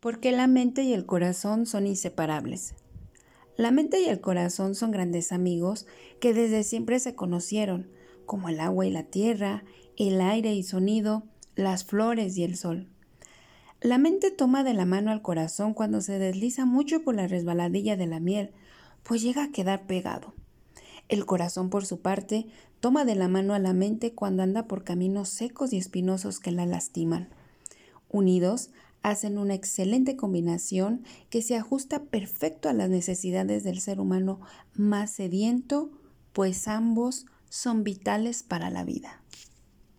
Porque la mente y el corazón son inseparables. La mente y el corazón son grandes amigos que desde siempre se conocieron, como el agua y la tierra, el aire y sonido, las flores y el sol. La mente toma de la mano al corazón cuando se desliza mucho por la resbaladilla de la miel, pues llega a quedar pegado. El corazón, por su parte, toma de la mano a la mente cuando anda por caminos secos y espinosos que la lastiman. Unidos, hacen una excelente combinación que se ajusta perfecto a las necesidades del ser humano más sediento, pues ambos son vitales para la vida.